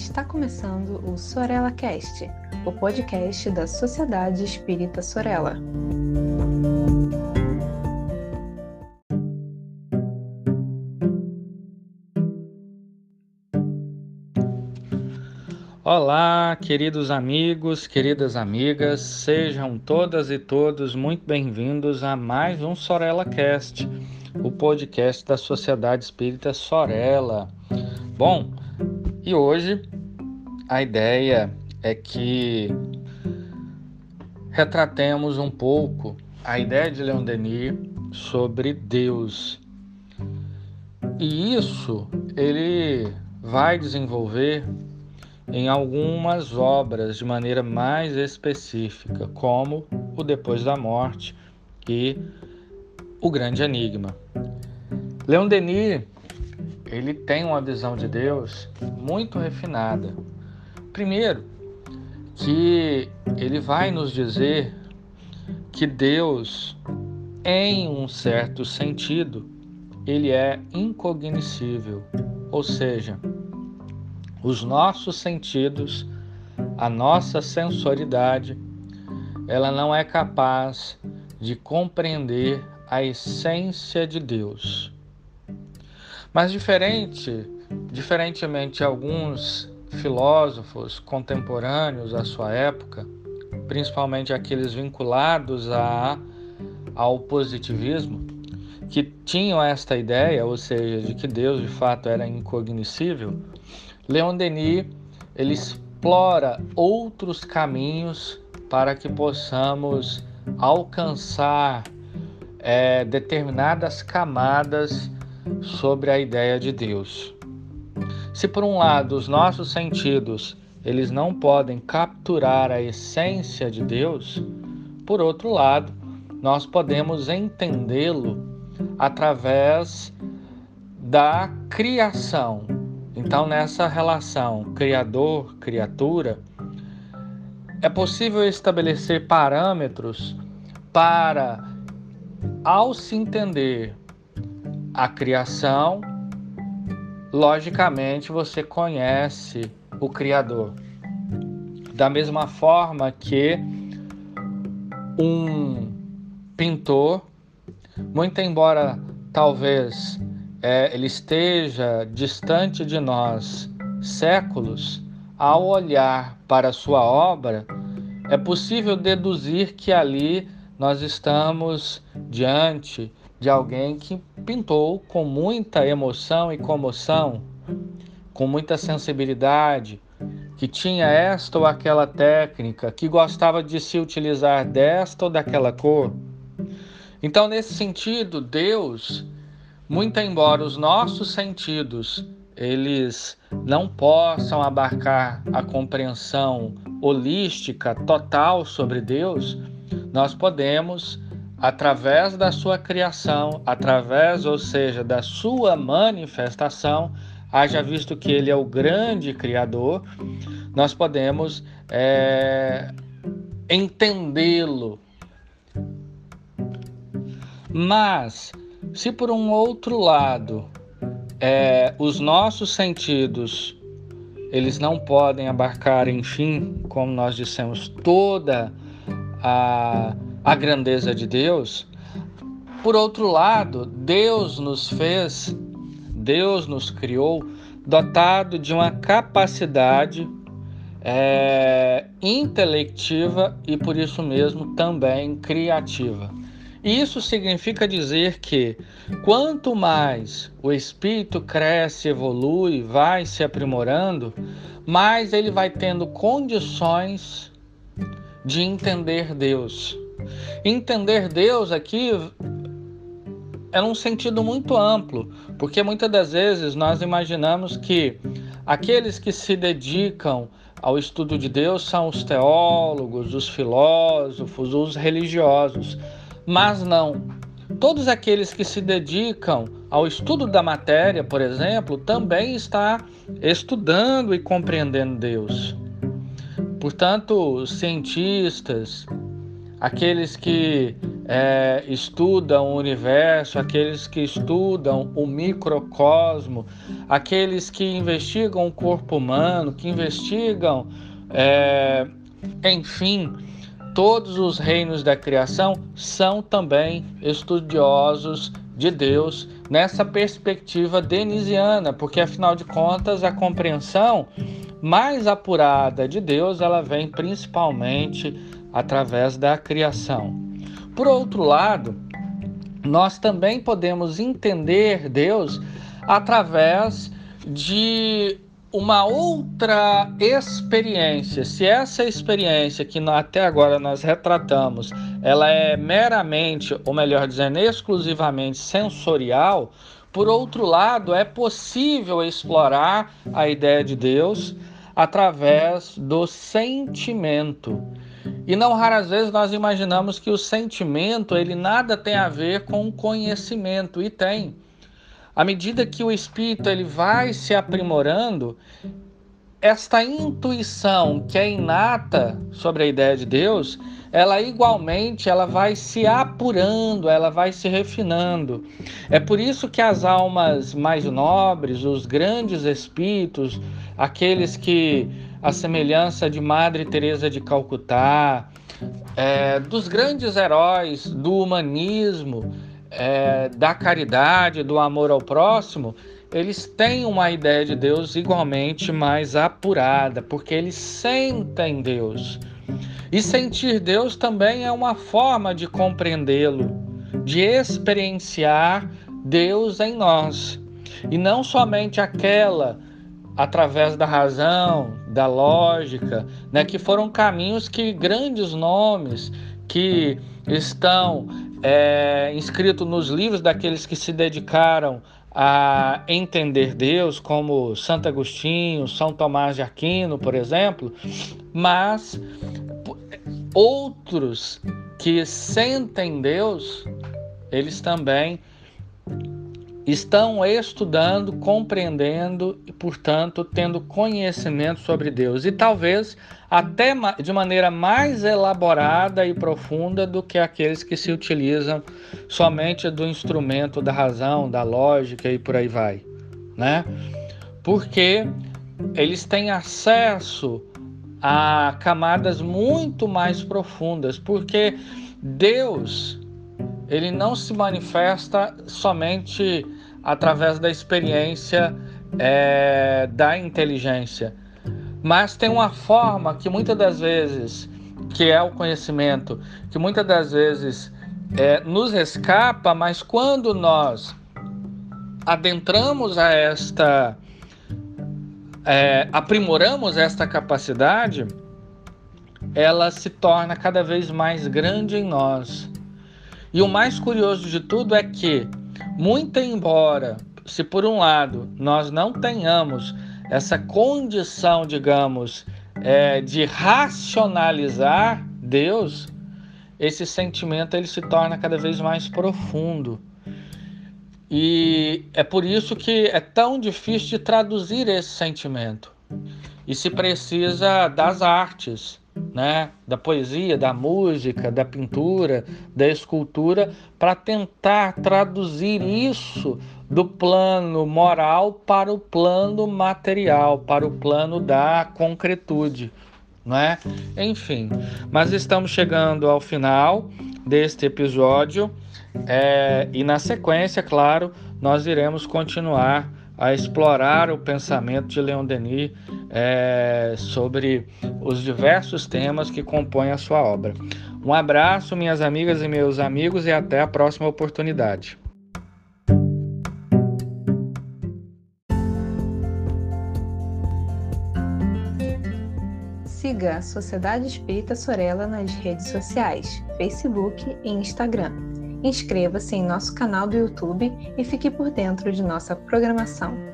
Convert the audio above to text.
Está começando o Sorella Cast, o podcast da Sociedade Espírita Sorella. Olá, queridos amigos, queridas amigas, sejam todas e todos muito bem-vindos a mais um Sorella Cast, o podcast da Sociedade Espírita Sorella. Bom, e hoje a ideia é que retratemos um pouco a ideia de Leon Denis sobre Deus. E isso ele vai desenvolver em algumas obras de maneira mais específica, como o Depois da Morte e o Grande Enigma. Leon Denis ele tem uma visão de Deus muito refinada. Primeiro, que ele vai nos dizer que Deus, em um certo sentido, ele é incognoscível, ou seja, os nossos sentidos, a nossa sensoridade, ela não é capaz de compreender a essência de Deus. Mas diferente, diferentemente de alguns filósofos contemporâneos à sua época, principalmente aqueles vinculados a, ao positivismo, que tinham esta ideia, ou seja, de que Deus de fato era incognoscível, Leon Denis ele explora outros caminhos para que possamos alcançar é, determinadas camadas sobre a ideia de Deus. Se por um lado os nossos sentidos eles não podem capturar a essência de Deus, por outro lado, nós podemos entendê-lo através da criação. Então, nessa relação criador-criatura, é possível estabelecer parâmetros para, ao se entender a criação, logicamente você conhece o Criador. Da mesma forma que um pintor, muito embora talvez é, ele esteja distante de nós séculos, ao olhar para sua obra, é possível deduzir que ali nós estamos diante de alguém que pintou com muita emoção e comoção, com muita sensibilidade, que tinha esta ou aquela técnica, que gostava de se utilizar desta ou daquela cor. Então, nesse sentido, Deus, muito embora os nossos sentidos eles não possam abarcar a compreensão holística total sobre Deus, nós podemos através da sua criação, através, ou seja, da sua manifestação, haja visto que ele é o grande criador, nós podemos é, entendê-lo. Mas, se por um outro lado, é, os nossos sentidos eles não podem abarcar, enfim, como nós dissemos, toda a a grandeza de Deus, por outro lado, Deus nos fez, Deus nos criou dotado de uma capacidade é, intelectiva e por isso mesmo também criativa. Isso significa dizer que quanto mais o espírito cresce, evolui, vai se aprimorando, mais ele vai tendo condições de entender Deus Entender Deus aqui é num sentido muito amplo, porque muitas das vezes nós imaginamos que aqueles que se dedicam ao estudo de Deus são os teólogos, os filósofos, os religiosos. Mas não. Todos aqueles que se dedicam ao estudo da matéria, por exemplo, também está estudando e compreendendo Deus. Portanto, cientistas, aqueles que é, estudam o universo, aqueles que estudam o microcosmo, aqueles que investigam o corpo humano, que investigam, é, enfim, todos os reinos da criação, são também estudiosos de Deus nessa perspectiva denisiana, porque afinal de contas a compreensão mais apurada de Deus ela vem principalmente através da criação. Por outro lado, nós também podemos entender Deus através de uma outra experiência. Se essa experiência que até agora nós retratamos, ela é meramente, ou melhor dizendo, exclusivamente sensorial, por outro lado, é possível explorar a ideia de Deus através do sentimento. E não raras vezes nós imaginamos que o sentimento ele nada tem a ver com o conhecimento e tem. À medida que o espírito ele vai se aprimorando, esta intuição que é inata sobre a ideia de Deus, ela igualmente ela vai se apurando, ela vai se refinando. É por isso que as almas mais nobres, os grandes espíritos, aqueles que a semelhança de Madre Teresa de Calcutá, é, dos grandes heróis do humanismo, é, da caridade, do amor ao próximo, eles têm uma ideia de Deus igualmente mais apurada, porque eles sentem Deus. E sentir Deus também é uma forma de compreendê-lo, de experienciar Deus em nós. E não somente aquela através da razão, da lógica, né, que foram caminhos que grandes nomes que estão é, inscritos nos livros daqueles que se dedicaram a entender Deus, como Santo Agostinho, São Tomás de Aquino, por exemplo, mas outros que sentem Deus, eles também estão estudando, compreendendo e, portanto, tendo conhecimento sobre Deus. E talvez até de maneira mais elaborada e profunda do que aqueles que se utilizam somente do instrumento da razão, da lógica e por aí vai, né? Porque eles têm acesso a camadas muito mais profundas, porque Deus ele não se manifesta somente através da experiência é, da inteligência, mas tem uma forma que muitas das vezes, que é o conhecimento, que muitas das vezes é, nos escapa, mas quando nós adentramos a esta é, aprimoramos esta capacidade, ela se torna cada vez mais grande em nós. E o mais curioso de tudo é que, muito embora, se por um lado nós não tenhamos essa condição, digamos, é, de racionalizar Deus, esse sentimento ele se torna cada vez mais profundo. E é por isso que é tão difícil de traduzir esse sentimento. E se precisa das artes, né? da poesia, da música, da pintura, da escultura, para tentar traduzir isso do plano moral para o plano material, para o plano da concretude. Não é? Enfim, mas estamos chegando ao final deste episódio. É, e na sequência, claro, nós iremos continuar a explorar o pensamento de Leon Denis é, sobre os diversos temas que compõem a sua obra. Um abraço, minhas amigas e meus amigos, e até a próxima oportunidade. Siga a Sociedade Espírita Sorella nas redes sociais, Facebook e Instagram Inscreva-se em nosso canal do YouTube e fique por dentro de nossa programação.